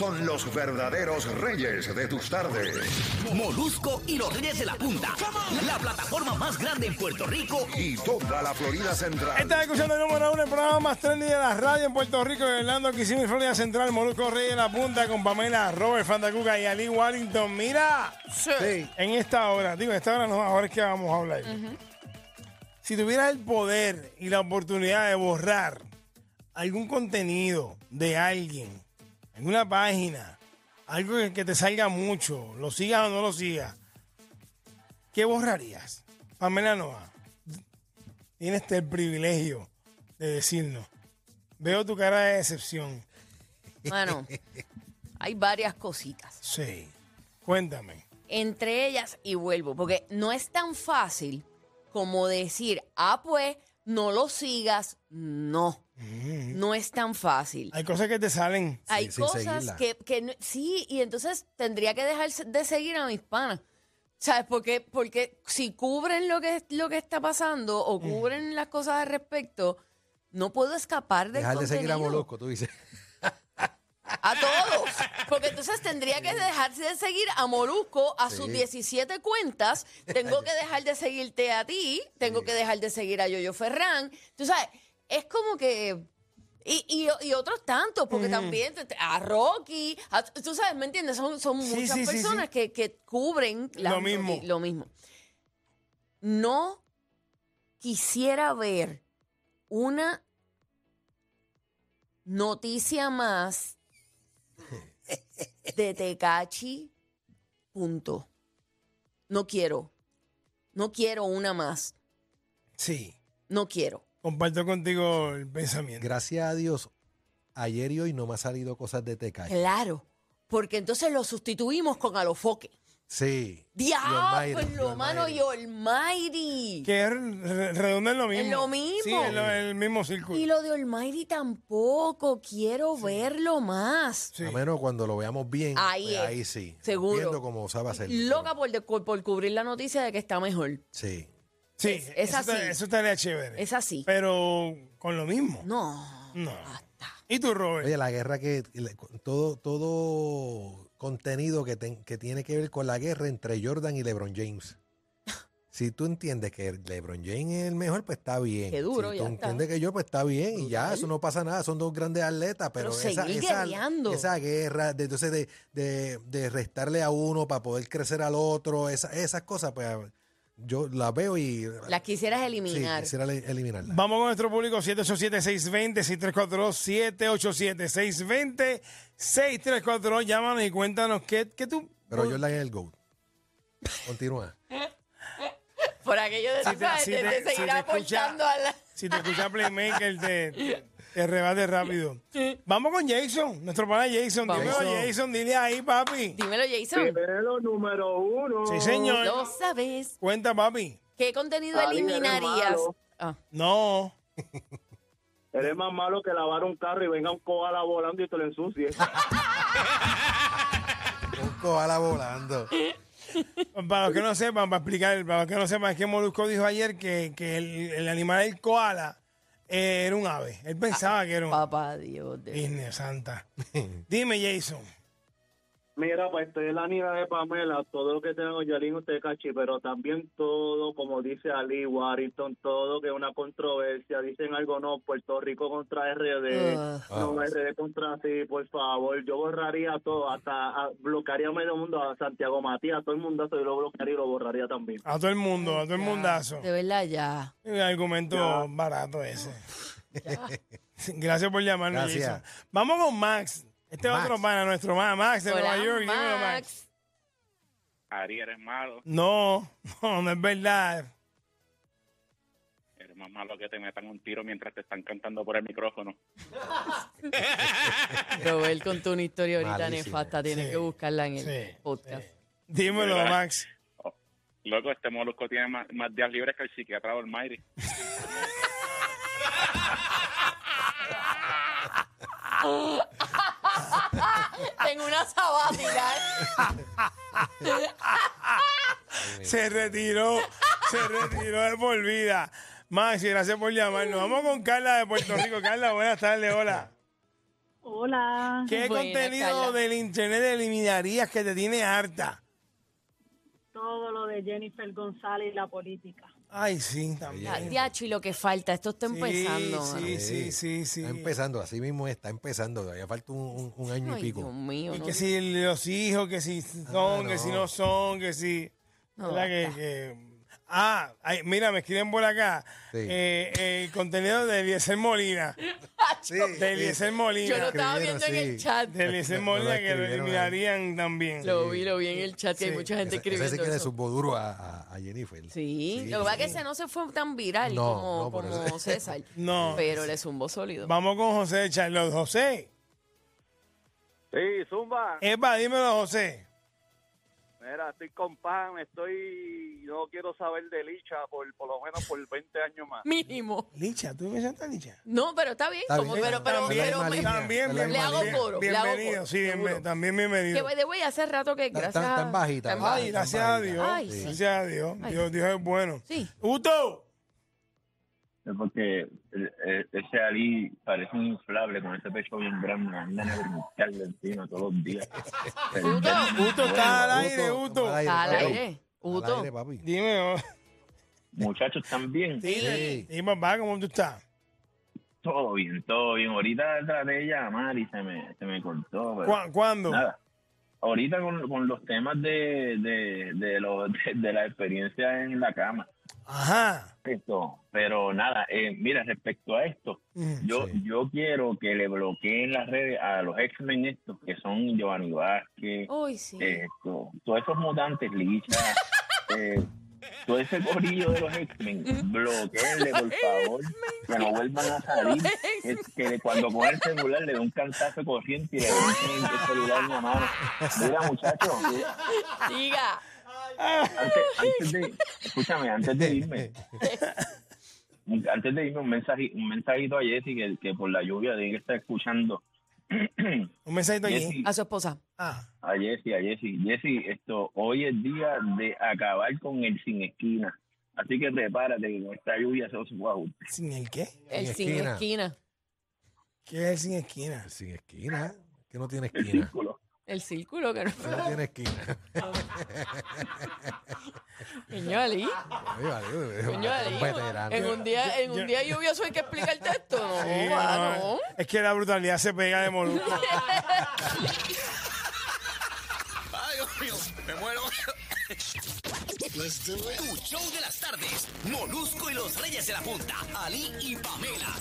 Son los verdaderos reyes de tus tardes. Molusco y los Reyes de la Punta. La plataforma más grande en Puerto Rico. Y toda la Florida Central. Estás escuchando el número uno, el programa más trendy de la radio en Puerto Rico, en Orlando, Kissimmee, Florida Central, Molusco Reyes de la Punta, con Pamela, Robert Fandacuca y Ali Wallington. Mira, en esta hora, digo, en esta hora no, ahora es que vamos a hablar. Si tuvieras el poder y la oportunidad de borrar algún contenido de alguien, en una página, algo que, te salga mucho, lo sigas o no lo sigas, ¿qué borrarías? Pamela Noa, tienes el privilegio de decirnos. Veo tu cara de decepción. Bueno, hay varias cositas. Sí. Cuéntame. Entre ellas, y vuelvo, porque no es tan fácil como decir, ah, pues, no lo sigas. No. No es tan fácil. Hay cosas que te salen. Hay sin cosas seguirla. que, que no- sí, y entonces tendría que dejar de seguir a mis panas. ¿Sabes? Porque, porque si cubren lo que, lo que está pasando o cubren las cosas al respecto, no puedo escapar del Dejar de seguir a contenido. Molusco, tú dices. A todos. Porque entonces tendría que dejarse de seguir a Molusco a sus Sí. 17 cuentas. Tengo que dejar de seguirte a ti. Tengo que dejar de seguir a Yoyo Ferran. Tú sabes, es como que. Y, y- y otros tantos, porque también te- te- a Rocky, a- tú sabes, ¿me entiendes? Son, son Sí, muchas sí, personas sí. Que, que cubren Lo mismo. lo mismo. No quisiera ver una noticia más de Tecachi. Punto. No quiero. No quiero una más. Sí. No quiero. Comparto contigo el pensamiento. Gracias a Dios, ayer y hoy no me ha salido cosas de Tecay. Claro. Porque entonces lo sustituimos con Alofoque. Sí. Diablo, mano y Almighty. Que es re- redonda en lo mismo. En lo mismo. Sí, en lo- el mismo círculo. Y lo de Almighty tampoco. Quiero verlo más. Sí. A menos cuando lo veamos bien, Ahí pues es. ahí sí. Seguro. Viendo cómo sabe hacer. Loca por, de- por cubrir la noticia de que está mejor. Sí. Sí, Es- es eso, así. está- eso estaría chévere. Es así. Pero con lo mismo. No. No. Basta. ¿Y tú, Robert? Oye, la guerra que. Todo, todo contenido que, ten- que tiene que ver con la guerra entre Jordan y LeBron James. Si tú entiendes que LeBron James es el mejor, pues está bien. Qué duro, si ya tú está. entiendes que yo, pues está bien. Y ya, eso no pasa nada. Son dos grandes atletas. Pero, Pero esa, seguir esa, guerra, de, entonces de, de, de restarle a uno para poder crecer al otro, esa- esas cosas, pues yo las veo y. Las quisieras sí, eliminar. quisiera le- eliminarlas. Vamos con nuestro público 787-620-6342, 787-620-6342. Llámanos y cuéntanos qué, qué tú... Pero Jordan es el GOAT. Continúa. Por aquello de, Si te- si te- si seguir te aportando escucha- a la... Si te escucha Playmaker, te, te rebate rápido. Vamos con Jason, nuestro pana Jason. Vamos. Dímelo, Jason, dile ahí, papi. Dímelo, Jason. Primero, número uno. Sí, señor. Lo sabes. Cuenta, papi. ¿Qué contenido eliminarías? Ah, No. Eres más malo que lavar un carro y venga un koala volando y te lo ensucie. Un koala volando. Para los que no sepan, para explicar, para los que no sepan, es que Molusco dijo ayer que, que el, el animal del koala eh, era un ave. Él pensaba que era un papá Dios. de- santa. Dime, Jason. Mira, pues estoy en la niña de Pamela, todo lo que tengo Yalín usted cachi, pero también todo, como dice Ali Warrington, todo que es una controversia, dicen algo no, Puerto Rico contra RD, Ugh. no RD contra sí, por favor, yo borraría todo, hasta ah, bloquearía a medio mundo, a Santiago Matías, a todo el mundo, yo lo bloquearía y lo borraría también. A todo el mundo, a todo el mundazo. De verdad, ya. Un argumento barato ese. Gracias por llamarnos. Gracias. Jason. Vamos con Max. Este es Max. otro pana, nuestro Max, Max de Hola, Nueva York. Dímelo, Max. Max. Ari, eres malo. No, no, no es verdad. Eres más malo que te metan un tiro mientras te están cantando por el micrófono. Robert contó una historia ahorita Malísimo. nefasta. Tienes Sí. que buscarla en el Sí, podcast. Dímelo, ¿Verdad? Max. Loco, este molusco tiene más, más días libres que el psiquiatra de Almighty. Tengo una sabática. Se retiró, se retiró de por vida. Max, y gracias por llamarnos. Vamos con Carla de Puerto Rico. Carla, buenas tardes, hola. Hola. ¿Qué Buena, contenido Carla. del internet eliminarías que te tiene harta? Todo lo de Jennifer González y la política. Ay, sí, también. Diacho, y lo que falta. Esto está empezando. Sí, sí, sí, sí, sí. Está empezando, así mismo está empezando. Todavía falta un, un- un año Ay, y pico. Dios mío. Y no que si los hijos, que si son, que si no son, que si... No, ¿verdad? Que, que- Ah, ay, mira, me escriben por acá. Sí. Eh, el contenido de Eliezer Molina. Sí, De Eliezer Molina. Yo lo estaba viendo en el chat. De Eliezer Molina que lo eliminarían también. Lo vi, lo vi en el chat, que hay mucha gente Ese, ese escribiendo sí que le subo duro a, a- a Jennifer. Sí, lo que pasa es que ese no se fue tan viral No, como, no, como eso. César. No. Pero le zumbó sólido. Vamos con José de Charlotte. José. Sí, Zumba, Epa, dímelo, José. Mira, estoy con Pam, estoy, no quiero saber de Licha por, por lo menos por 20 años más. Mínimo. Licha, ¿tú me llamas Licha? No, pero está bien. Está como, bien, pero, pero, También, pero, También, me- también, Le bien- hago bien- coro, le hago bienvenido, coro, sí, seguro. bien- también que bienvenido. by the way, hace rato que gracias. está- está en bajita, está Ay, bajita. gracias a Dios. Ay, sí. Gracias a. Dios, Dios es bueno. Sí. Uto. Es porque eh, eh, ese Ali parece un inflable con ese pecho bien grande, una nena de brincarle encima todos los días. Uto está al aire, Uto. aire, Al aire. Uto. Dime, oh, Muchachos también, dime, dime, papá, ¿cómo tú estás? todo bien, todo bien. Ahorita traté de llamar y se me, se me cortó. pero ¿Cuá- ¿Cuándo? Nada. Ahorita con, con los temas de, de, de, lo- de, de la experiencia en la cama. Ajá. Esto, pero nada, eh, mira, respecto a esto, Mm, yo yo quiero que le bloqueen las redes a los X-Men estos, que son Giovanni Vázquez, Uy, sí. esto, todos esos mutantes, Licha, eh, todo ese corrillo de los X-Men, bloqueenle, por favor, que no vuelvan a salir, que, que cuando coge el celular le dé un cantazo corriente y le den el celular en la mano. Mira, muchachos, Diga. Antes, antes de, escúchame, antes de irme, antes de irme un mensaje, un mensajito a Jessy que, que por la lluvia tiene que estar escuchando. Un mensajito. Jessy, A su esposa. Ah, a Jessy, a Jessy, Jessy, esto, hoy es día de acabar con el sin esquina. Así que prepárate que con esta lluvia se va a. ¿sin el qué? El Sin sin esquina. esquina. ¿Qué es el sin esquina? Sin esquina. Que no tiene El esquina. círculo. El círculo que no. No tiene esquina. Coño, Ali. Coño, Ali. En un día, en un día lluvioso hay que explicarte esto. No, Sí, va, no, no. Es que la brutalidad se pega de molusco. Ay, Dios mío, me muero. Tu show de las tardes. Molusco y los Reyes de la Punta. Ali y Pamela.